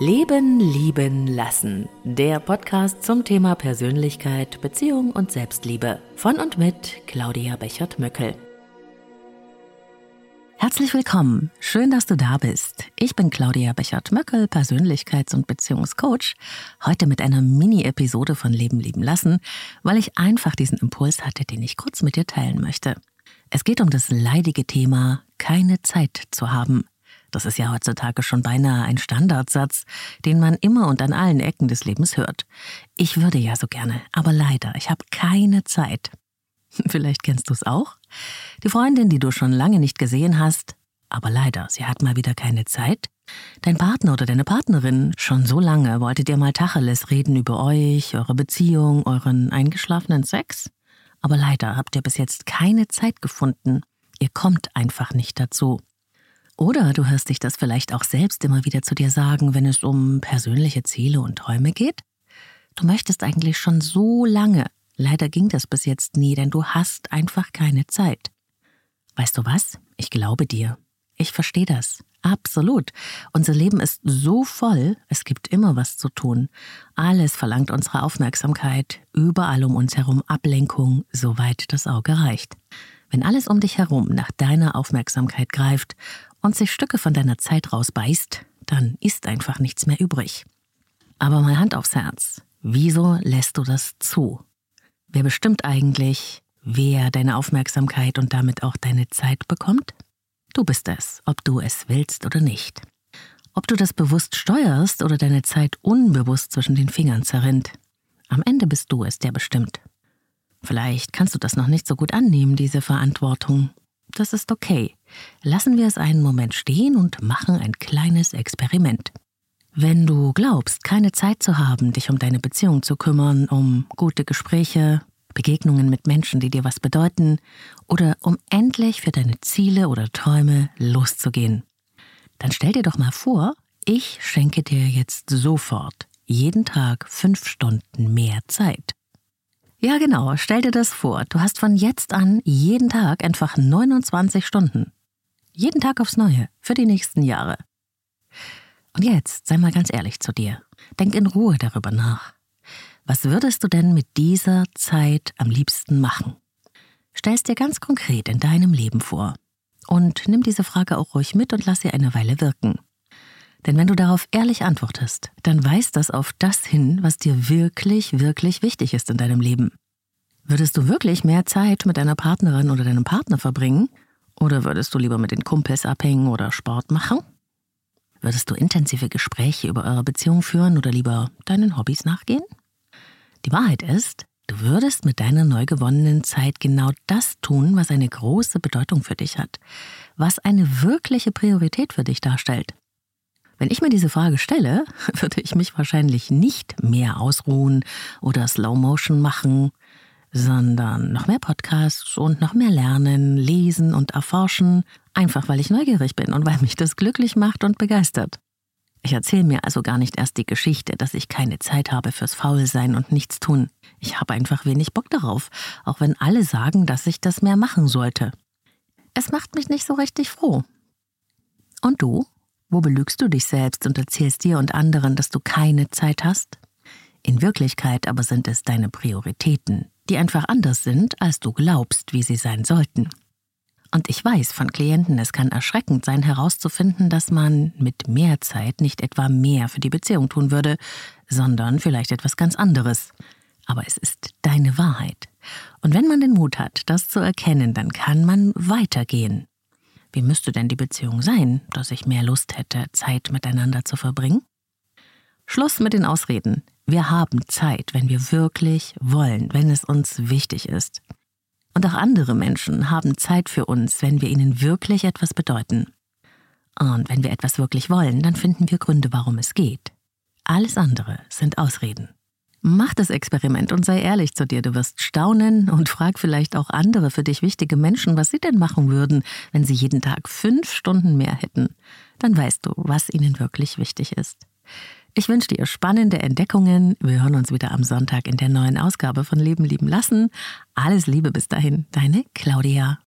Leben, Lieben, Lassen. Der Podcast zum Thema Persönlichkeit, Beziehung und Selbstliebe. Von und mit Claudia Bechert-Möckel. Herzlich willkommen. Schön, dass du da bist. Ich bin Claudia Bechert-Möckel, Persönlichkeits- und Beziehungscoach. Heute mit einer Mini-Episode von Leben, Lieben, Lassen, weil ich einfach diesen Impuls hatte, den ich kurz mit dir teilen möchte. Es geht um das leidige Thema, keine Zeit zu haben. Das ist ja heutzutage schon beinahe ein Standardsatz, den man immer und an allen Ecken des Lebens hört. Ich würde ja so gerne, aber leider, ich habe keine Zeit. Vielleicht kennst du es auch? Die Freundin, die du schon lange nicht gesehen hast, aber leider, sie hat mal wieder keine Zeit. Dein Partner oder deine Partnerin, schon so lange wolltet ihr mal Tacheles reden über euch, eure Beziehung, euren eingeschlafenen Sex? Aber leider habt ihr bis jetzt keine Zeit gefunden. Ihr kommt einfach nicht dazu. Oder du hörst dich das vielleicht auch selbst immer wieder zu dir sagen, wenn es um persönliche Ziele und Träume geht. Du möchtest eigentlich schon so lange. Leider ging das bis jetzt nie, denn du hast einfach keine Zeit. Weißt du was? Ich glaube dir. Ich verstehe das. Absolut. Unser Leben ist so voll, es gibt immer was zu tun. Alles verlangt unsere Aufmerksamkeit, überall um uns herum Ablenkung, soweit das Auge reicht. Wenn alles um dich herum nach deiner Aufmerksamkeit greift und sich Stücke von deiner Zeit rausbeißt, dann ist einfach nichts mehr übrig. Aber mal Hand aufs Herz. Wieso lässt du das zu? Wer bestimmt eigentlich, wer deine Aufmerksamkeit und damit auch deine Zeit bekommt? Du bist es, ob du es willst oder nicht. Ob du das bewusst steuerst oder deine Zeit unbewusst zwischen den Fingern zerrinnt. Am Ende bist du es, der bestimmt. Vielleicht kannst du das noch nicht so gut annehmen, diese Verantwortung. Das ist okay. Lassen wir es einen Moment stehen und machen ein kleines Experiment. Wenn du glaubst, keine Zeit zu haben, dich um deine Beziehung zu kümmern, um gute Gespräche, Begegnungen mit Menschen, die dir was bedeuten, oder um endlich für deine Ziele oder Träume loszugehen, dann stell dir doch mal vor, ich schenke dir jetzt sofort jeden Tag fünf Stunden mehr Zeit. Ja, genau. Stell dir das vor. Du hast von jetzt an jeden Tag einfach 29 Stunden. Jeden Tag aufs Neue. Für die nächsten Jahre. Und jetzt, sei mal ganz ehrlich zu dir. Denk in Ruhe darüber nach. Was würdest du denn mit dieser Zeit am liebsten machen? Stell es dir ganz konkret in deinem Leben vor. Und nimm diese Frage auch ruhig mit und lass sie eine Weile wirken. Denn wenn du darauf ehrlich antwortest, dann weist das auf das hin, was dir wirklich, wirklich wichtig ist in deinem Leben. Würdest du wirklich mehr Zeit mit deiner Partnerin oder deinem Partner verbringen? Oder würdest du lieber mit den Kumpels abhängen oder Sport machen? Würdest du intensive Gespräche über eure Beziehung führen oder lieber deinen Hobbys nachgehen? Die Wahrheit ist, du würdest mit deiner neu gewonnenen Zeit genau das tun, was eine große Bedeutung für dich hat, was eine wirkliche Priorität für dich darstellt. Wenn ich mir diese Frage stelle, würde ich mich wahrscheinlich nicht mehr ausruhen oder Slow Motion machen. sondern noch mehr Podcasts und noch mehr lernen, lesen und erforschen, einfach weil ich neugierig bin und weil mich das glücklich macht und begeistert. Ich erzähle mir also gar nicht erst die Geschichte, dass ich keine Zeit habe fürs Faulsein und nichts tun. Ich habe einfach wenig Bock darauf, auch wenn alle sagen, dass ich das mehr machen sollte. Es macht mich nicht so richtig froh. Und du? Wo belügst du dich selbst und erzählst dir und anderen, dass du keine Zeit hast? In Wirklichkeit aber sind es deine Prioritäten, die einfach anders sind, als du glaubst, wie sie sein sollten. Und ich weiß von Klienten, es kann erschreckend sein herauszufinden, dass man mit mehr Zeit nicht etwa mehr für die Beziehung tun würde, sondern vielleicht etwas ganz anderes. Aber es ist deine Wahrheit. Und wenn man den Mut hat, das zu erkennen, dann kann man weitergehen. Wie müsste denn die Beziehung sein, dass ich mehr Lust hätte, Zeit miteinander zu verbringen? Schluss mit den Ausreden. Wir haben Zeit, wenn wir wirklich wollen, wenn es uns wichtig ist. Und auch andere Menschen haben Zeit für uns, wenn wir ihnen wirklich etwas bedeuten. Und wenn wir etwas wirklich wollen, dann finden wir Gründe, warum es geht. Alles andere sind Ausreden. Mach das Experiment und sei ehrlich zu dir. Du wirst staunen und frag vielleicht auch andere für dich wichtige Menschen, was sie denn machen würden, wenn sie jeden Tag fünf Stunden mehr hätten. Dann weißt du, was ihnen wirklich wichtig ist. Ich wünsche dir spannende Entdeckungen. Wir hören uns wieder am Sonntag in der neuen Ausgabe von Leben lieben lassen. Alles Liebe bis dahin, deine Claudia.